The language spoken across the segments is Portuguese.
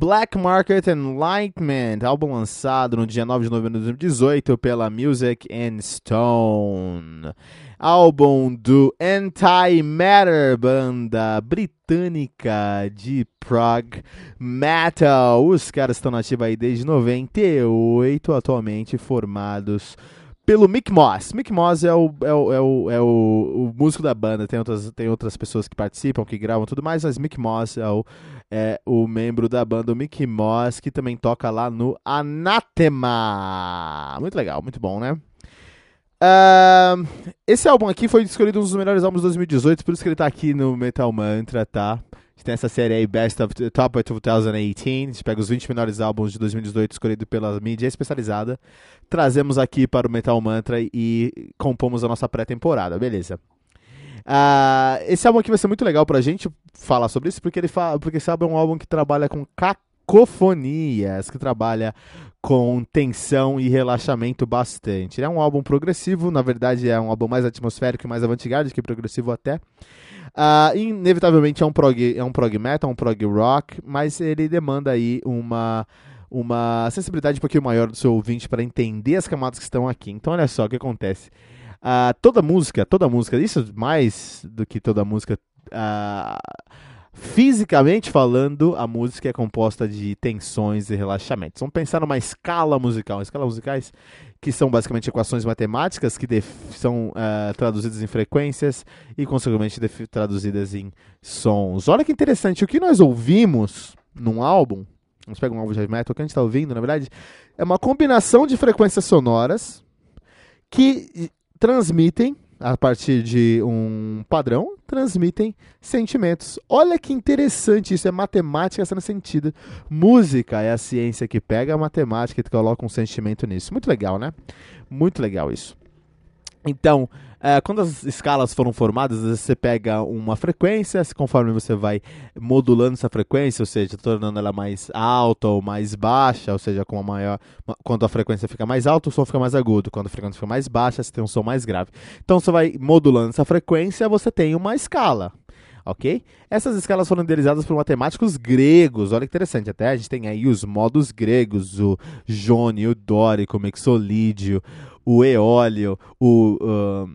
Black Market Enlightenment, álbum lançado no dia 9 de novembro de 2018 pela Music and Stone. Álbum do Anti-Matter, banda britânica de prog metal. Os caras estão nativos aí desde 98, atualmente formados pelo Mick Moss. Mick Moss é o, é o, é o, é o, o músico da banda, tem outras, tem outras pessoas que participam, que gravam tudo mais, mas Mick Moss é o, é o membro da banda, o Mick Moss, que também toca lá no Anathema. Muito legal, muito bom, né? Uh, esse álbum aqui foi escolhido um dos melhores álbuns de 2018, por isso que ele tá aqui no Metal Mantra, tá? Gente tem essa série aí, Best of Top of 2018. A gente pega os 20 melhores álbuns de 2018 escolhidos pela mídia especializada. Trazemos aqui para o Metal Mantra e compomos a nossa pré-temporada, beleza. Uh, esse álbum aqui vai ser muito legal pra gente falar sobre isso, porque ele fala, porque esse álbum é um álbum que trabalha com cacofonias, que trabalha com tensão e relaxamento bastante. É um álbum progressivo, na verdade é um álbum mais atmosférico e mais avant-garde que progressivo até. Uh, inevitavelmente é um prog, é um prog metal, um prog rock, mas ele demanda aí uma uma sensibilidade um pouquinho maior do seu ouvinte para entender as camadas que estão aqui. Então olha só o que acontece. Uh, toda música, toda música, isso mais do que toda música, uh, fisicamente falando, a música é composta de tensões e relaxamentos. Vamos pensar numa escala musical. Escalas musicais que são basicamente equações matemáticas que são uh, traduzidas em frequências e, consequentemente, traduzidas em sons. Olha que interessante, o que nós ouvimos num álbum, vamos pegar um álbum de heavy metal, o que a gente está ouvindo, na verdade, é uma combinação de frequências sonoras que transmitem a partir de um padrão, transmitem sentimentos. Olha que interessante isso, é matemática sendo sentida. Música é a ciência que pega a matemática e coloca um sentimento nisso. Muito legal, né? Muito legal isso. Então, é, quando as escalas foram formadas, você pega uma frequência, conforme você vai modulando essa frequência, ou seja, tornando ela mais alta ou mais baixa, ou seja, com a maior, quando a frequência fica mais alta, o som fica mais agudo, quando a frequência fica mais baixa, você tem um som mais grave. Então, você vai modulando essa frequência, você tem uma escala ok? Essas escalas foram idealizadas por matemáticos gregos, olha que interessante, até a gente tem aí os modos gregos, o jônio, o dórico, o mixolídio, o eólio, o uh,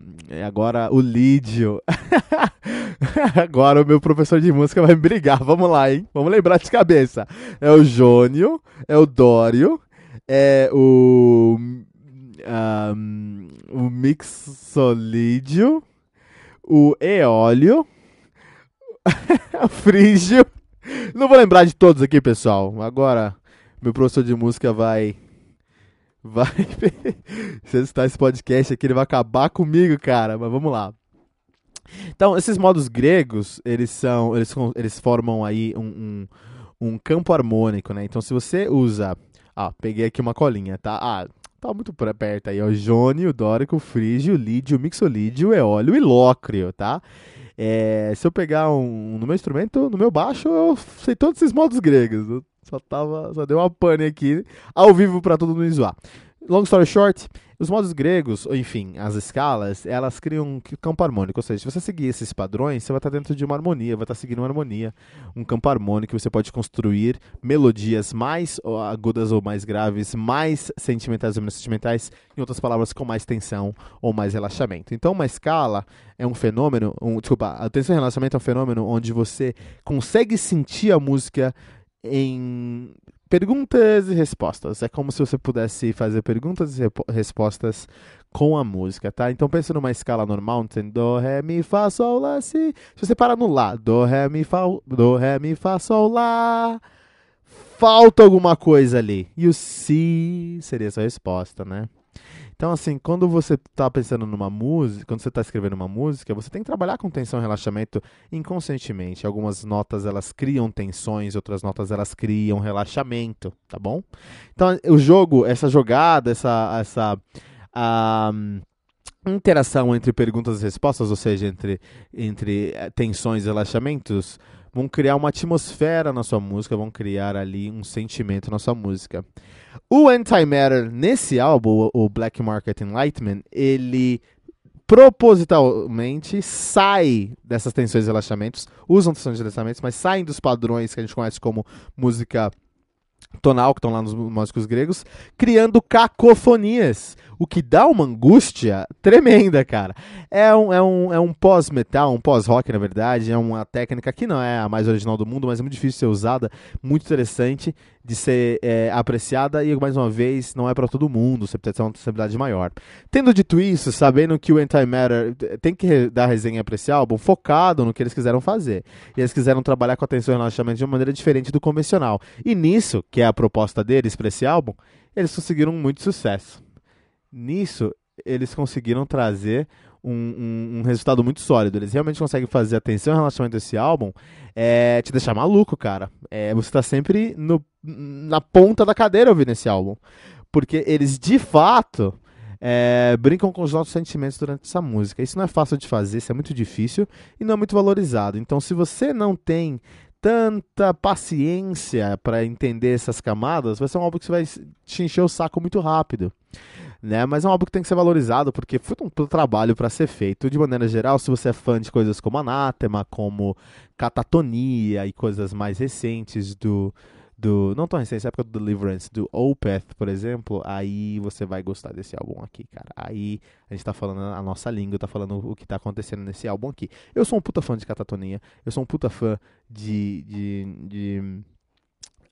agora o lídio. agora o meu professor de música vai brigar. Vamos lá, hein? Vamos lembrar de cabeça. É o jônio, é o dório, é o o mixolídio, o eólio, o frígio. Não vou lembrar de todos aqui, pessoal. Agora meu professor de música vai Vai. Se ele escutar esse podcast aqui, ele vai acabar comigo, cara. Mas vamos lá. Então, esses modos gregos, eles são. Eles, eles formam aí um, um, um campo harmônico, né? Então, se você usa. Ah, peguei aqui uma colinha, tá? Ah, tá muito perto aí. O jônio, dórico, frígio, lídio, mixolídio, eólio e o ilócrio, tá? É, se eu pegar um, no meu instrumento, no meu baixo, eu sei todos esses modos gregos. Só tava. Só deu uma pane aqui ao vivo pra todo mundo zoar. long story short, os modos gregos, ou enfim, as escalas, elas criam um campo harmônico. Ou seja, se você seguir esses padrões, você vai estar dentro de uma harmonia, vai estar seguindo uma harmonia, um campo harmônico. Você pode construir melodias mais agudas ou mais graves, mais sentimentais ou menos sentimentais, em outras palavras, com mais tensão ou mais relaxamento. Então, uma escala é um fenômeno, um, desculpa, a tensão e relaxamento é um fenômeno onde você consegue sentir a música em perguntas e respostas. É como se você pudesse fazer perguntas e respostas com a música, tá? Então pensa numa escala normal, tem do, ré, mi, fá, sol, lá, si. Se você parar no lá, do, ré, mi, fá, do, ré, mi, fá, sol, lá, falta alguma coisa ali. E o si seria a sua resposta, né? Então, assim, quando você está pensando numa música, quando você está escrevendo uma música, você tem que trabalhar com tensão e relaxamento inconscientemente. Algumas notas elas criam tensões, outras notas elas criam relaxamento, tá bom? Então, o jogo, essa jogada, essa, essa a, interação entre perguntas e respostas, ou seja, entre, entre eh, tensões e relaxamentos, vão criar uma atmosfera na sua música, vão criar ali um sentimento na sua música. O Antimatter, nesse álbum, o Black Market Enlightenment, ele propositalmente sai dessas tensões e relaxamentos, usam tensões e relaxamentos, mas saem dos padrões que a gente conhece como música tonal, que estão lá nos músicos gregos, criando cacofonias, o que dá uma angústia tremenda, cara. É um, é um, é um pós-metal, um pós-rock, na verdade, é uma técnica que não é a mais original do mundo, mas é muito difícil de ser usada, muito interessante de ser é, apreciada e, mais uma vez, não é para todo mundo, você precisa ter uma sensibilidade maior. Tendo dito isso, sabendo que o Antimatter tem que dar resenha para esse álbum focado no que eles quiseram fazer. E eles quiseram trabalhar com atenção e relaxamento de uma maneira diferente do convencional. E nisso, que é a proposta deles para esse álbum, eles conseguiram muito sucesso. Nisso, eles conseguiram trazer um, um, um, resultado muito sólido. Eles realmente conseguem fazer a atenção e relacionamento desse álbum é, te deixar maluco, cara. É, você está sempre no, na ponta da cadeira ouvindo esse álbum. Porque eles, de fato, é, brincam com os nossos sentimentos durante essa música. Isso não é fácil de fazer, isso é muito difícil e não é muito valorizado. Então, se você não tem tanta paciência para entender essas camadas, vai ser um álbum que você vai te encher o saco muito rápido né? Mas é um álbum que tem que ser valorizado porque foi um trabalho para ser feito. De maneira geral, se você é fã de coisas como Anátema, como Catatonia e coisas mais recentes do do não tão recente, época do Deliverance, do Opeth, por exemplo, aí você vai gostar desse álbum aqui, cara. Aí a gente tá falando a nossa língua, tá falando o que tá acontecendo nesse álbum aqui. Eu sou um puta fã de Catatonia, eu sou um puta fã de, de, de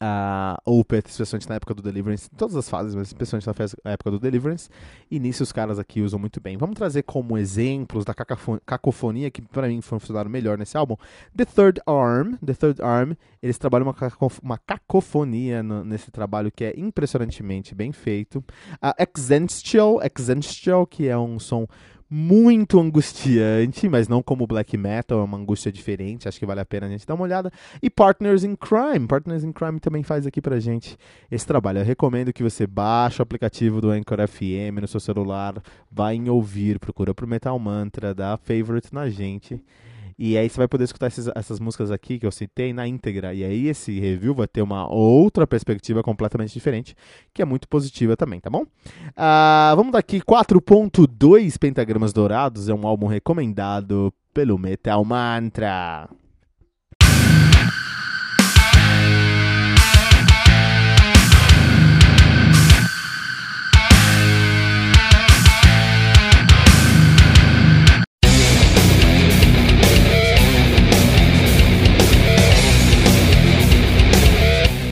a Opeth, especialmente na época do Deliverance, todas as fases, mas especialmente na época do Deliverance, e nisso os caras aqui usam muito bem. Vamos trazer como exemplos da cacofonia que para mim funcionaram melhor nesse álbum, The Third Arm. The Third Arm, eles trabalham uma, cacof uma cacofonia no, nesse trabalho que é impressionantemente bem feito. A Exential, Exential, que é um som muito angustiante, mas não como black metal, é uma angústia diferente, acho que vale a pena a gente dar uma olhada. E Partners in Crime, Partners in Crime também faz aqui pra gente esse trabalho. Eu recomendo que você baixe o aplicativo do Anchor FM no seu celular, vá em ouvir, procura pro Metal Mantra, dá favorite na gente. E aí você vai poder escutar esses, essas músicas aqui que eu citei na íntegra. E aí esse review vai ter uma outra perspectiva completamente diferente, que é muito positiva também, tá bom? Uh, vamos daqui 4.2 Pentagramas Dourados, é um álbum recomendado pelo Metal Mantra.